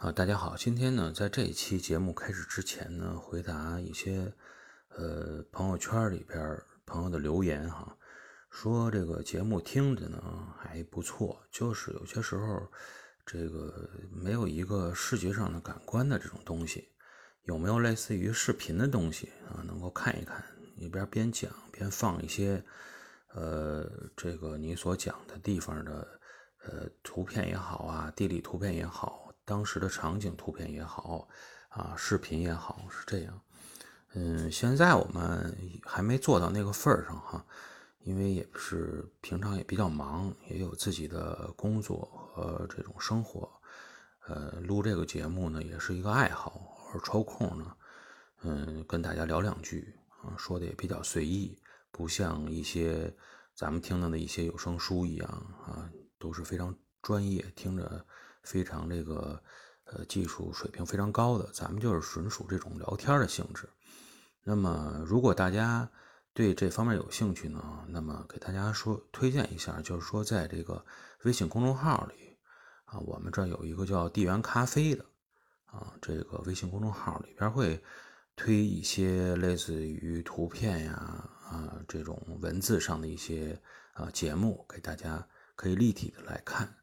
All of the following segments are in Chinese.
啊，大家好，今天呢，在这一期节目开始之前呢，回答一些呃朋友圈里边朋友的留言哈，说这个节目听着呢还不错，就是有些时候这个没有一个视觉上的感官的这种东西，有没有类似于视频的东西啊，能够看一看，一边边讲边放一些呃这个你所讲的地方的呃图片也好啊，地理图片也好。当时的场景图片也好，啊，视频也好，是这样。嗯，现在我们还没做到那个份儿上哈，因为也是平常也比较忙，也有自己的工作和这种生活。呃，录这个节目呢，也是一个爱好，偶尔抽空呢，嗯，跟大家聊两句啊，说的也比较随意，不像一些咱们听到的一些有声书一样啊，都是非常专业，听着。非常这个呃技术水平非常高的，咱们就是纯属这种聊天的性质。那么，如果大家对这方面有兴趣呢，那么给大家说推荐一下，就是说在这个微信公众号里啊，我们这有一个叫“地缘咖啡”的啊，这个微信公众号里边会推一些类似于图片呀啊这种文字上的一些啊节目，给大家可以立体的来看。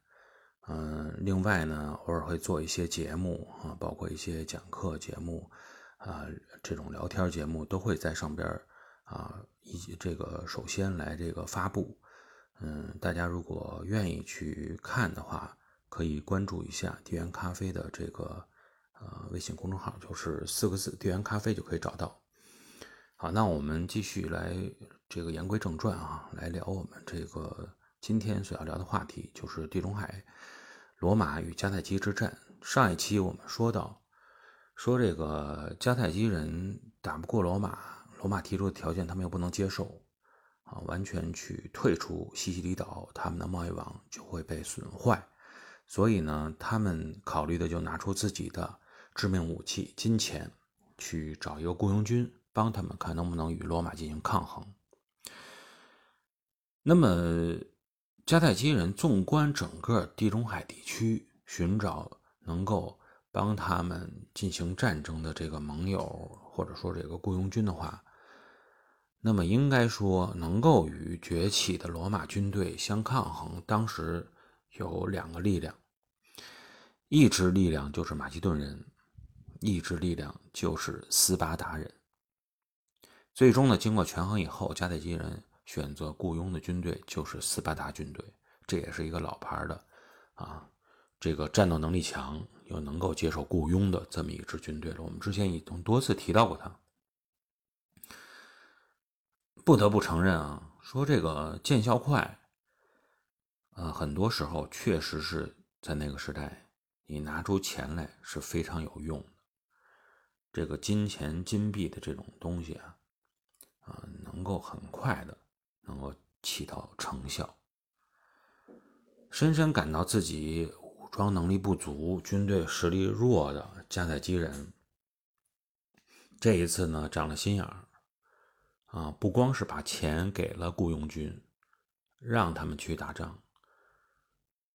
嗯，另外呢，偶尔会做一些节目啊，包括一些讲课节目啊，这种聊天节目都会在上边啊，以这个首先来这个发布。嗯，大家如果愿意去看的话，可以关注一下地缘咖啡的这个呃微信公众号，就是四个字“地缘咖啡”就可以找到。好，那我们继续来这个言归正传啊，来聊我们这个今天所要聊的话题，就是地中海。罗马与迦太基之战，上一期我们说到，说这个迦太基人打不过罗马，罗马提出的条件他们又不能接受，啊，完全去退出西西里岛，他们的贸易网就会被损坏，所以呢，他们考虑的就拿出自己的致命武器——金钱，去找一个雇佣军，帮他们看能不能与罗马进行抗衡。那么。迦太基人纵观整个地中海地区，寻找能够帮他们进行战争的这个盟友，或者说这个雇佣军的话，那么应该说能够与崛起的罗马军队相抗衡。当时有两个力量，一支力量就是马其顿人，一支力量就是斯巴达人。最终呢，经过权衡以后，迦太基人。选择雇佣的军队就是斯巴达军队，这也是一个老牌的，啊，这个战斗能力强又能够接受雇佣的这么一支军队了。我们之前已经多次提到过他。不得不承认啊，说这个见效快，呃，很多时候确实是在那个时代，你拿出钱来是非常有用的。这个金钱、金币的这种东西啊，啊，能够很快的。能够起到成效。深深感到自己武装能力不足、军队实力弱的迦太基人，这一次呢长了心眼儿啊！不光是把钱给了雇佣军，让他们去打仗，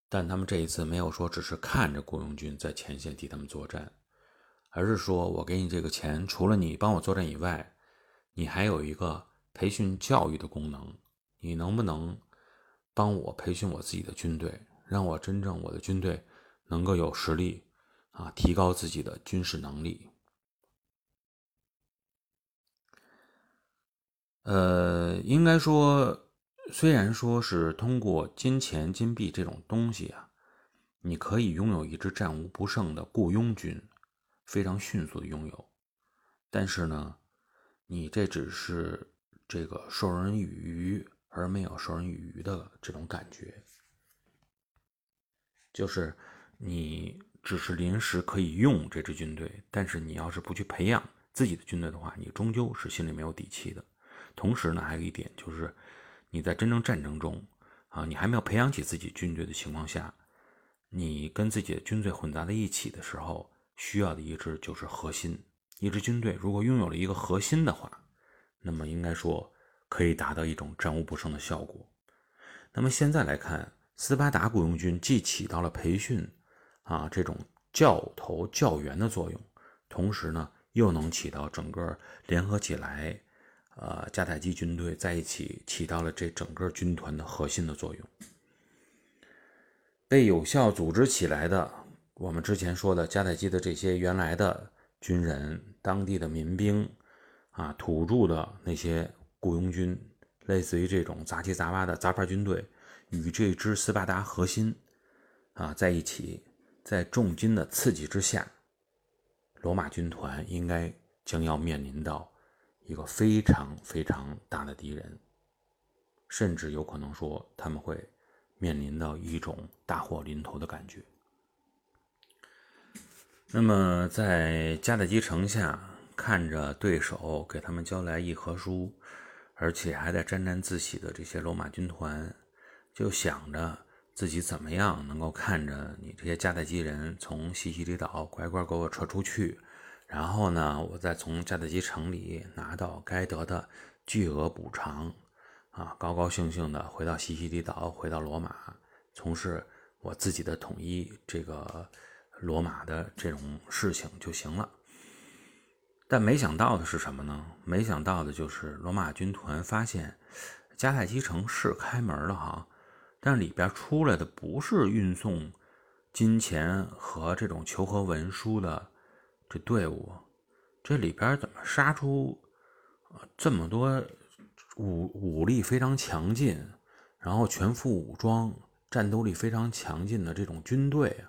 但他们这一次没有说只是看着雇佣军在前线替他们作战，而是说我给你这个钱，除了你帮我作战以外，你还有一个培训教育的功能。你能不能帮我培训我自己的军队，让我真正我的军队能够有实力啊，提高自己的军事能力？呃，应该说，虽然说是通过金钱、金币这种东西啊，你可以拥有一支战无不胜的雇佣军，非常迅速的拥有，但是呢，你这只是这个授人以鱼。而没有授人以渔的这种感觉，就是你只是临时可以用这支军队，但是你要是不去培养自己的军队的话，你终究是心里没有底气的。同时呢，还有一点就是，你在真正战争中啊，你还没有培养起自己军队的情况下，你跟自己的军队混杂在一起的时候，需要的一支就是核心。一支军队如果拥有了一个核心的话，那么应该说。可以达到一种战无不胜的效果。那么现在来看，斯巴达雇佣军既起到了培训啊这种教头教员的作用，同时呢，又能起到整个联合起来，呃，迦太基军队在一起起到了这整个军团的核心的作用。被有效组织起来的，我们之前说的迦太基的这些原来的军人、当地的民兵啊、土著的那些雇佣军，类似于这种杂七杂八的杂牌军队，与这支斯巴达核心啊在一起。在重金的刺激之下，罗马军团应该将要面临到一个非常非常大的敌人，甚至有可能说他们会面临到一种大祸临头的感觉。那么，在迦太基城下看着对手给他们交来议和书，而且还在沾沾自喜的这些罗马军团，就想着。自己怎么样能够看着你这些迦太基人从西西里岛乖乖给我撤出去，然后呢，我再从迦太基城里拿到该得的巨额补偿，啊，高高兴兴的回到西西里岛，回到罗马，从事我自己的统一这个罗马的这种事情就行了。但没想到的是什么呢？没想到的就是罗马军团发现迦太基城是开门了哈。但里边出来的不是运送金钱和这种求和文书的这队伍，这里边怎么杀出这么多武武力非常强劲，然后全副武装、战斗力非常强劲的这种军队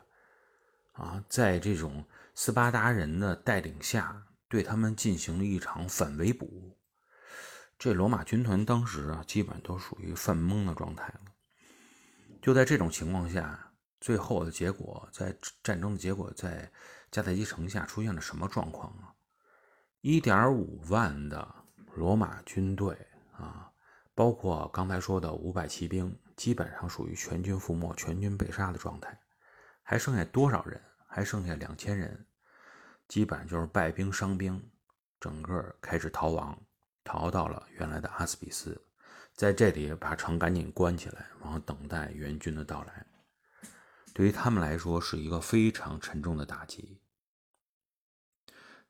啊？啊，在这种斯巴达人的带领下，对他们进行了一场反围捕。这罗马军团当时啊，基本都属于犯懵的状态了。就在这种情况下，最后的结果，在战争的结果，在迦太基城下出现了什么状况啊？一点五万的罗马军队啊，包括刚才说的五百骑兵，基本上属于全军覆没、全军被杀的状态。还剩下多少人？还剩下两千人，基本上就是败兵伤兵，整个开始逃亡，逃到了原来的阿斯比斯。在这里把城赶紧关起来，然后等待援军的到来。对于他们来说是一个非常沉重的打击。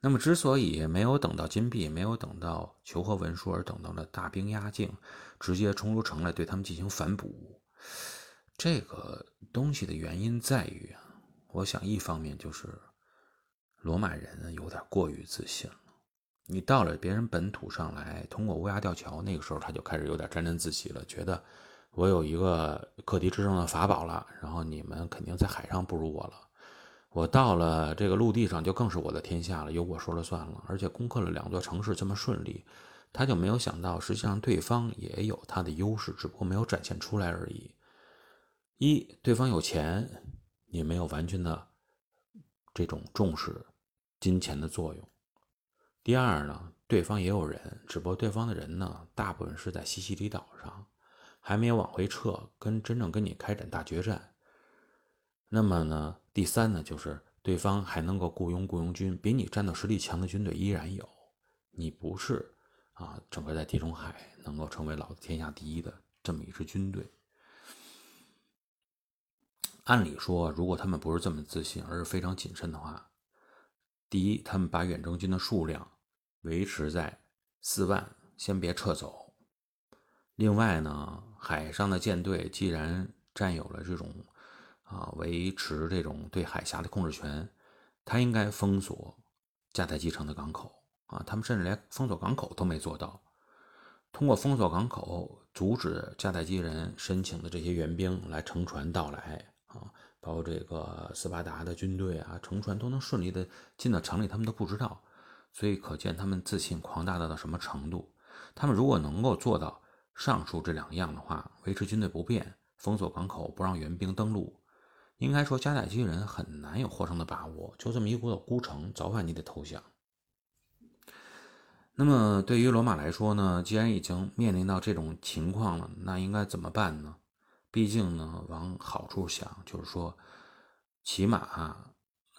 那么，之所以没有等到金币，没有等到求和文书，而等到了大兵压境，直接冲入城来对他们进行反捕，这个东西的原因在于啊，我想一方面就是罗马人有点过于自信了。你到了别人本土上来，通过乌鸦吊桥，那个时候他就开始有点沾沾自喜了，觉得我有一个克敌制胜的法宝了。然后你们肯定在海上不如我了，我到了这个陆地上就更是我的天下了，由我说了算了。而且攻克了两座城市这么顺利，他就没有想到，实际上对方也有他的优势，只不过没有展现出来而已。一，对方有钱，你没有完全的这种重视金钱的作用。第二呢，对方也有人，只不过对方的人呢，大部分是在西西里岛上，还没有往回撤，跟真正跟你开展大决战。那么呢，第三呢，就是对方还能够雇佣雇佣军，比你战斗实力强的军队依然有。你不是啊，整个在地中海能够成为老子天下第一的这么一支军队。按理说，如果他们不是这么自信，而是非常谨慎的话，第一，他们把远征军的数量。维持在四万，先别撤走。另外呢，海上的舰队既然占有了这种啊维持这种对海峡的控制权，他应该封锁迦太基城的港口啊。他们甚至连封锁港口都没做到，通过封锁港口，阻止迦太基人申请的这些援兵来乘船到来啊，包括这个斯巴达的军队啊，乘船都能顺利的进到城里，他们都不知道。所以可见他们自信狂大到到什么程度。他们如果能够做到上述这两样的话，维持军队不变，封锁港口，不让援兵登陆，应该说迦太基人很难有获胜的把握。就这么一股孤城，早晚你得投降。那么对于罗马来说呢，既然已经面临到这种情况了，那应该怎么办呢？毕竟呢，往好处想，就是说，起码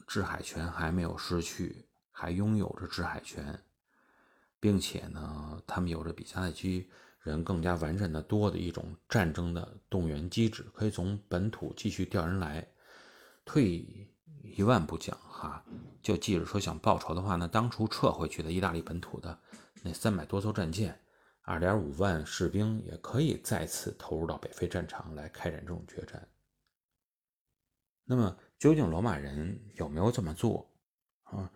制海权还没有失去。还拥有着制海权，并且呢，他们有着比迦太基人更加完善的多的一种战争的动员机制，可以从本土继续调人来，退一万步讲哈，就记着说想报仇的话，那当初撤回去的意大利本土的那三百多艘战舰，二点五万士兵也可以再次投入到北非战场来开展这种决战。那么，究竟罗马人有没有这么做啊？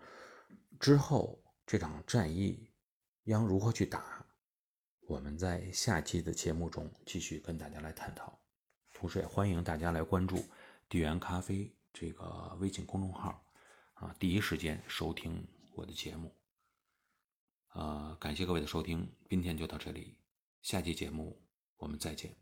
之后这场战役将如何去打？我们在下期的节目中继续跟大家来探讨。同时，也欢迎大家来关注地缘咖啡这个微信公众号，啊，第一时间收听我的节目。呃，感谢各位的收听，今天就到这里，下期节目我们再见。